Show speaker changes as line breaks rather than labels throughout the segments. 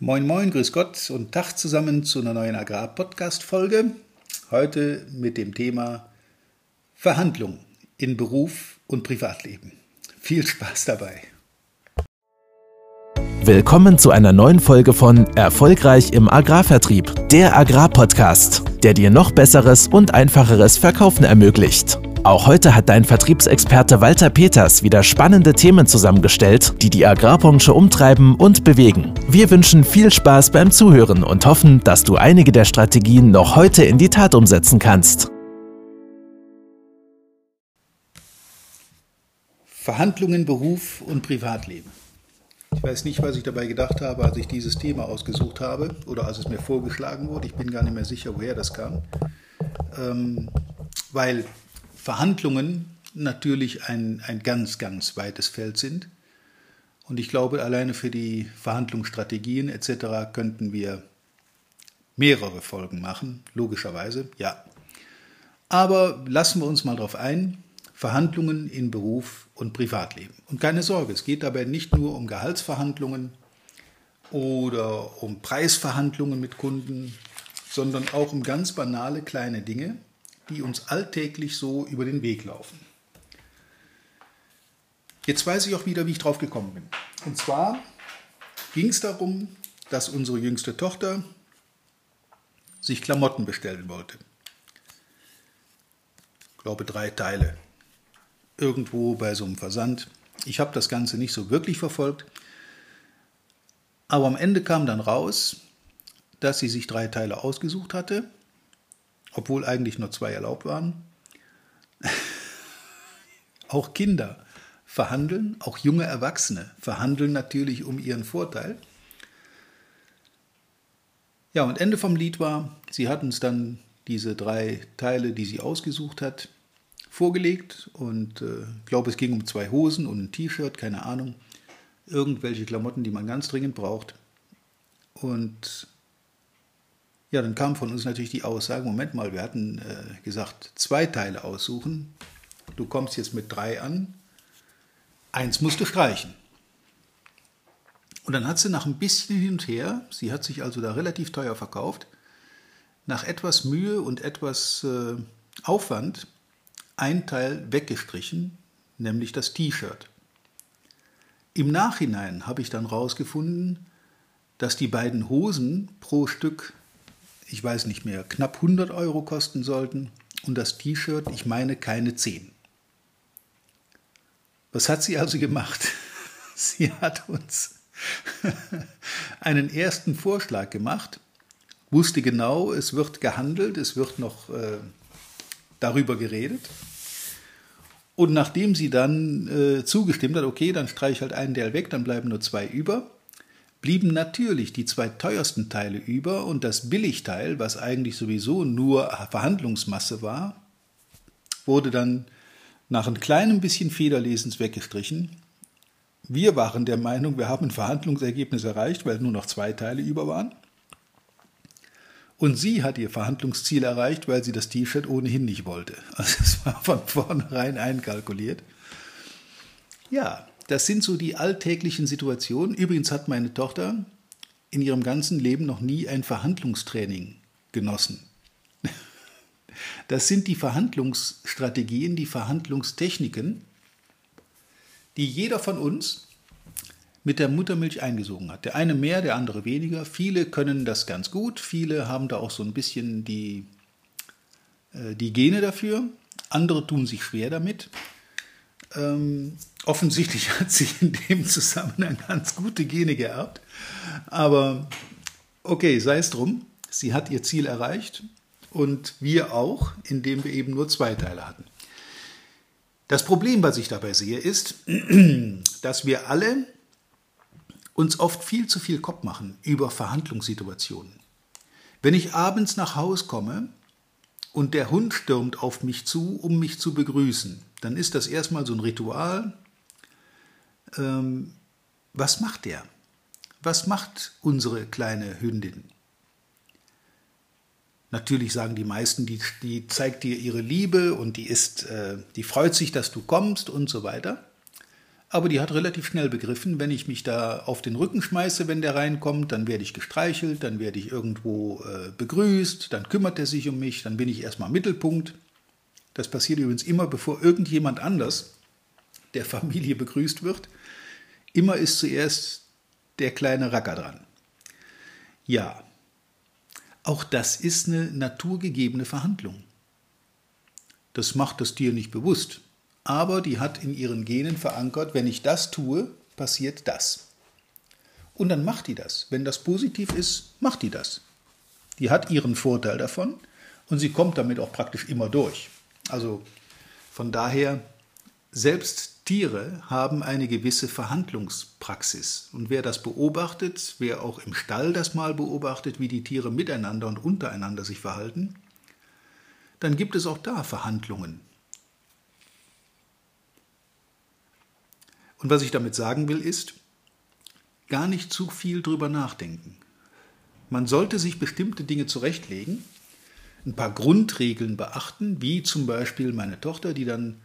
Moin Moin, Grüß Gott und Tag zusammen zu einer neuen Agrar-Podcast-Folge. Heute mit dem Thema Verhandlung in Beruf und Privatleben. Viel Spaß dabei.
Willkommen zu einer neuen Folge von Erfolgreich im Agrarvertrieb, der Agrarpodcast, der dir noch besseres und einfacheres Verkaufen ermöglicht. Auch heute hat dein Vertriebsexperte Walter Peters wieder spannende Themen zusammengestellt, die die Agrarbranche umtreiben und bewegen. Wir wünschen viel Spaß beim Zuhören und hoffen, dass du einige der Strategien noch heute in die Tat umsetzen kannst.
Verhandlungen, Beruf und Privatleben. Ich weiß nicht, was ich dabei gedacht habe, als ich dieses Thema ausgesucht habe oder als es mir vorgeschlagen wurde. Ich bin gar nicht mehr sicher, woher das kam. Ähm, weil Verhandlungen natürlich ein, ein ganz, ganz weites Feld sind. Und ich glaube, alleine für die Verhandlungsstrategien etc. könnten wir mehrere Folgen machen, logischerweise, ja. Aber lassen wir uns mal darauf ein, Verhandlungen in Beruf und Privatleben. Und keine Sorge, es geht dabei nicht nur um Gehaltsverhandlungen oder um Preisverhandlungen mit Kunden, sondern auch um ganz banale kleine Dinge, die uns alltäglich so über den Weg laufen. Jetzt weiß ich auch wieder, wie ich drauf gekommen bin. Und zwar ging es darum, dass unsere jüngste Tochter sich Klamotten bestellen wollte. Ich glaube drei Teile. Irgendwo bei so einem Versand. Ich habe das Ganze nicht so wirklich verfolgt. Aber am Ende kam dann raus, dass sie sich drei Teile ausgesucht hatte obwohl eigentlich nur zwei erlaubt waren. auch Kinder verhandeln, auch junge Erwachsene verhandeln natürlich um ihren Vorteil. Ja, und Ende vom Lied war, sie hat uns dann diese drei Teile, die sie ausgesucht hat, vorgelegt und äh, ich glaube, es ging um zwei Hosen und ein T-Shirt, keine Ahnung, irgendwelche Klamotten, die man ganz dringend braucht. Und ja, dann kam von uns natürlich die Aussage, Moment mal, wir hatten äh, gesagt, zwei Teile aussuchen. Du kommst jetzt mit drei an. Eins musst du streichen. Und dann hat sie nach ein bisschen hin und her, sie hat sich also da relativ teuer verkauft, nach etwas Mühe und etwas äh, Aufwand ein Teil weggestrichen, nämlich das T-Shirt. Im Nachhinein habe ich dann herausgefunden, dass die beiden Hosen pro Stück ich weiß nicht mehr, knapp 100 Euro kosten sollten und das T-Shirt, ich meine, keine 10. Was hat sie also gemacht? Sie hat uns einen ersten Vorschlag gemacht, wusste genau, es wird gehandelt, es wird noch äh, darüber geredet. Und nachdem sie dann äh, zugestimmt hat, okay, dann streiche ich halt einen Teil weg, dann bleiben nur zwei über, blieben natürlich die zwei teuersten Teile über und das Billigteil, was eigentlich sowieso nur Verhandlungsmasse war, wurde dann nach ein kleinem bisschen Federlesens weggestrichen. Wir waren der Meinung, wir haben ein Verhandlungsergebnis erreicht, weil nur noch zwei Teile über waren. Und sie hat ihr Verhandlungsziel erreicht, weil sie das T-Shirt ohnehin nicht wollte. Also es war von vornherein einkalkuliert. Ja, das sind so die alltäglichen Situationen. Übrigens hat meine Tochter in ihrem ganzen Leben noch nie ein Verhandlungstraining genossen. Das sind die Verhandlungsstrategien, die Verhandlungstechniken, die jeder von uns mit der Muttermilch eingesogen hat. Der eine mehr, der andere weniger. Viele können das ganz gut, viele haben da auch so ein bisschen die, äh, die Gene dafür. Andere tun sich schwer damit. Ähm, offensichtlich hat sie in dem Zusammenhang ganz gute Gene geerbt. Aber okay, sei es drum. Sie hat ihr Ziel erreicht und wir auch, indem wir eben nur zwei Teile hatten. Das Problem, was ich dabei sehe, ist, dass wir alle uns oft viel zu viel Kopf machen über Verhandlungssituationen. Wenn ich abends nach Hause komme und der Hund stürmt auf mich zu, um mich zu begrüßen, dann ist das erstmal so ein Ritual. Ähm, was macht der? Was macht unsere kleine Hündin? Natürlich sagen die meisten, die, die zeigt dir ihre Liebe und die ist, äh, die freut sich, dass du kommst und so weiter. aber die hat relativ schnell begriffen, wenn ich mich da auf den Rücken schmeiße, wenn der reinkommt, dann werde ich gestreichelt, dann werde ich irgendwo äh, begrüßt, dann kümmert er sich um mich, dann bin ich erstmal Mittelpunkt. Das passiert übrigens immer, bevor irgendjemand anders der Familie begrüßt wird. Immer ist zuerst der kleine Racker dran. Ja, auch das ist eine naturgegebene Verhandlung. Das macht das Tier nicht bewusst, aber die hat in ihren Genen verankert, wenn ich das tue, passiert das. Und dann macht die das. Wenn das positiv ist, macht die das. Die hat ihren Vorteil davon und sie kommt damit auch praktisch immer durch. Also von daher, selbst Tiere haben eine gewisse Verhandlungspraxis. Und wer das beobachtet, wer auch im Stall das mal beobachtet, wie die Tiere miteinander und untereinander sich verhalten, dann gibt es auch da Verhandlungen. Und was ich damit sagen will, ist, gar nicht zu viel drüber nachdenken. Man sollte sich bestimmte Dinge zurechtlegen, ein paar Grundregeln beachten, wie zum Beispiel meine Tochter, die dann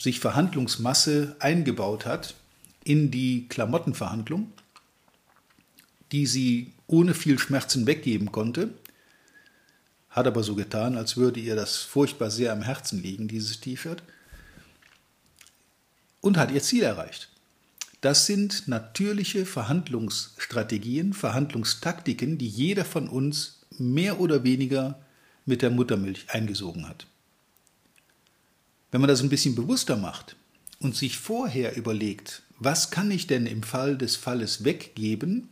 sich Verhandlungsmasse eingebaut hat in die Klamottenverhandlung, die sie ohne viel Schmerzen weggeben konnte, hat aber so getan, als würde ihr das furchtbar sehr am Herzen liegen, dieses T-Shirt, und hat ihr Ziel erreicht. Das sind natürliche Verhandlungsstrategien, Verhandlungstaktiken, die jeder von uns mehr oder weniger mit der Muttermilch eingesogen hat. Wenn man das ein bisschen bewusster macht und sich vorher überlegt, was kann ich denn im Fall des Falles weggeben,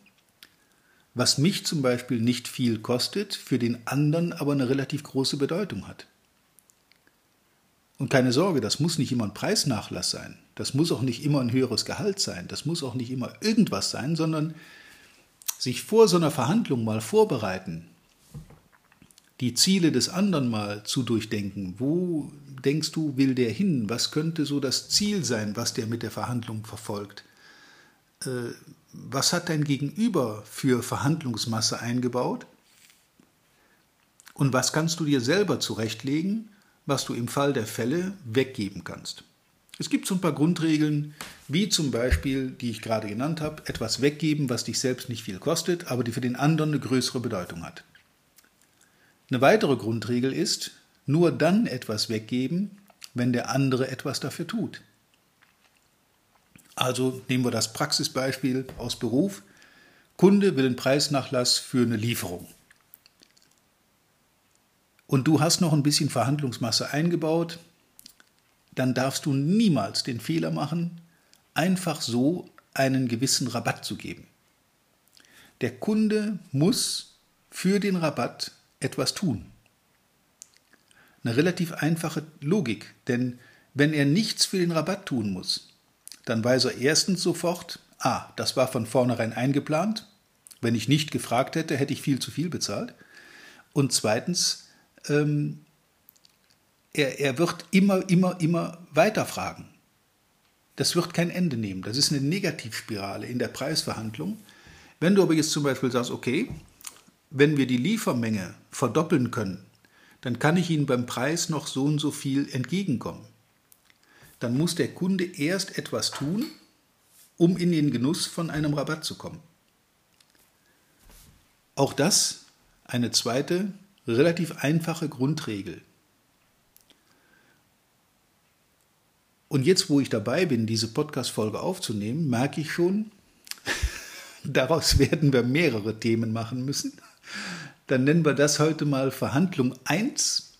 was mich zum Beispiel nicht viel kostet, für den anderen aber eine relativ große Bedeutung hat. Und keine Sorge, das muss nicht immer ein Preisnachlass sein, das muss auch nicht immer ein höheres Gehalt sein, das muss auch nicht immer irgendwas sein, sondern sich vor so einer Verhandlung mal vorbereiten, die Ziele des anderen mal zu durchdenken. Wo denkst du, will der hin? Was könnte so das Ziel sein, was der mit der Verhandlung verfolgt? Äh, was hat dein Gegenüber für Verhandlungsmasse eingebaut? Und was kannst du dir selber zurechtlegen, was du im Fall der Fälle weggeben kannst? Es gibt so ein paar Grundregeln, wie zum Beispiel, die ich gerade genannt habe, etwas weggeben, was dich selbst nicht viel kostet, aber die für den anderen eine größere Bedeutung hat. Eine weitere Grundregel ist, nur dann etwas weggeben, wenn der andere etwas dafür tut. Also nehmen wir das Praxisbeispiel aus Beruf. Kunde will einen Preisnachlass für eine Lieferung. Und du hast noch ein bisschen Verhandlungsmasse eingebaut, dann darfst du niemals den Fehler machen, einfach so einen gewissen Rabatt zu geben. Der Kunde muss für den Rabatt etwas tun. Eine relativ einfache Logik, denn wenn er nichts für den Rabatt tun muss, dann weiß er erstens sofort, ah, das war von vornherein eingeplant, wenn ich nicht gefragt hätte, hätte ich viel zu viel bezahlt. Und zweitens, ähm, er, er wird immer, immer, immer weiter fragen. Das wird kein Ende nehmen. Das ist eine Negativspirale in der Preisverhandlung. Wenn du aber jetzt zum Beispiel sagst, okay, wenn wir die Liefermenge verdoppeln können, dann kann ich Ihnen beim Preis noch so und so viel entgegenkommen. Dann muss der Kunde erst etwas tun, um in den Genuss von einem Rabatt zu kommen. Auch das eine zweite, relativ einfache Grundregel. Und jetzt, wo ich dabei bin, diese Podcast-Folge aufzunehmen, merke ich schon, daraus werden wir mehrere Themen machen müssen. Dann nennen wir das heute mal Verhandlung 1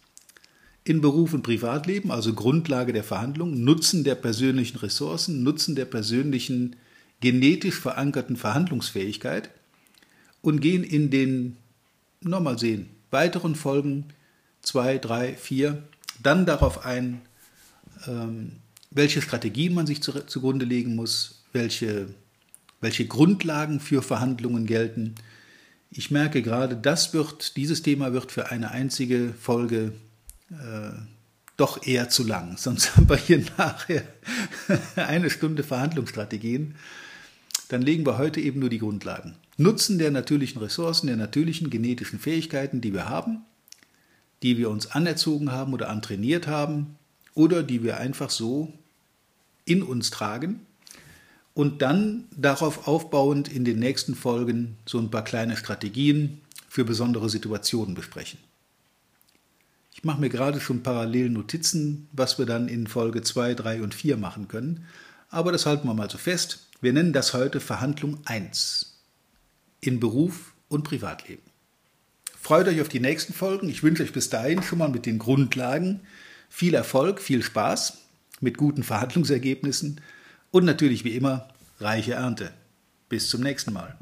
in Beruf und Privatleben, also Grundlage der Verhandlung, Nutzen der persönlichen Ressourcen, Nutzen der persönlichen genetisch verankerten Verhandlungsfähigkeit und gehen in den, nochmal sehen, weiteren Folgen 2, 3, 4 dann darauf ein, ähm, welche Strategien man sich zugrunde legen muss, welche, welche Grundlagen für Verhandlungen gelten ich merke gerade, das wird, dieses Thema wird für eine einzige Folge äh, doch eher zu lang. Sonst haben wir hier nachher eine Stunde Verhandlungsstrategien. Dann legen wir heute eben nur die Grundlagen. Nutzen der natürlichen Ressourcen, der natürlichen genetischen Fähigkeiten, die wir haben, die wir uns anerzogen haben oder antrainiert haben oder die wir einfach so in uns tragen und dann darauf aufbauend in den nächsten Folgen so ein paar kleine Strategien für besondere Situationen besprechen. Ich mache mir gerade schon parallel Notizen, was wir dann in Folge 2, 3 und 4 machen können, aber das halten wir mal so fest. Wir nennen das heute Verhandlung 1 in Beruf und Privatleben. Freut euch auf die nächsten Folgen. Ich wünsche euch bis dahin schon mal mit den Grundlagen viel Erfolg, viel Spaß mit guten Verhandlungsergebnissen und natürlich wie immer reiche Ernte. Bis zum nächsten Mal.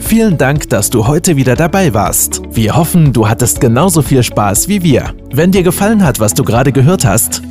Vielen Dank, dass du heute wieder dabei warst. Wir hoffen, du hattest genauso viel Spaß wie wir. Wenn dir gefallen hat, was du gerade gehört hast,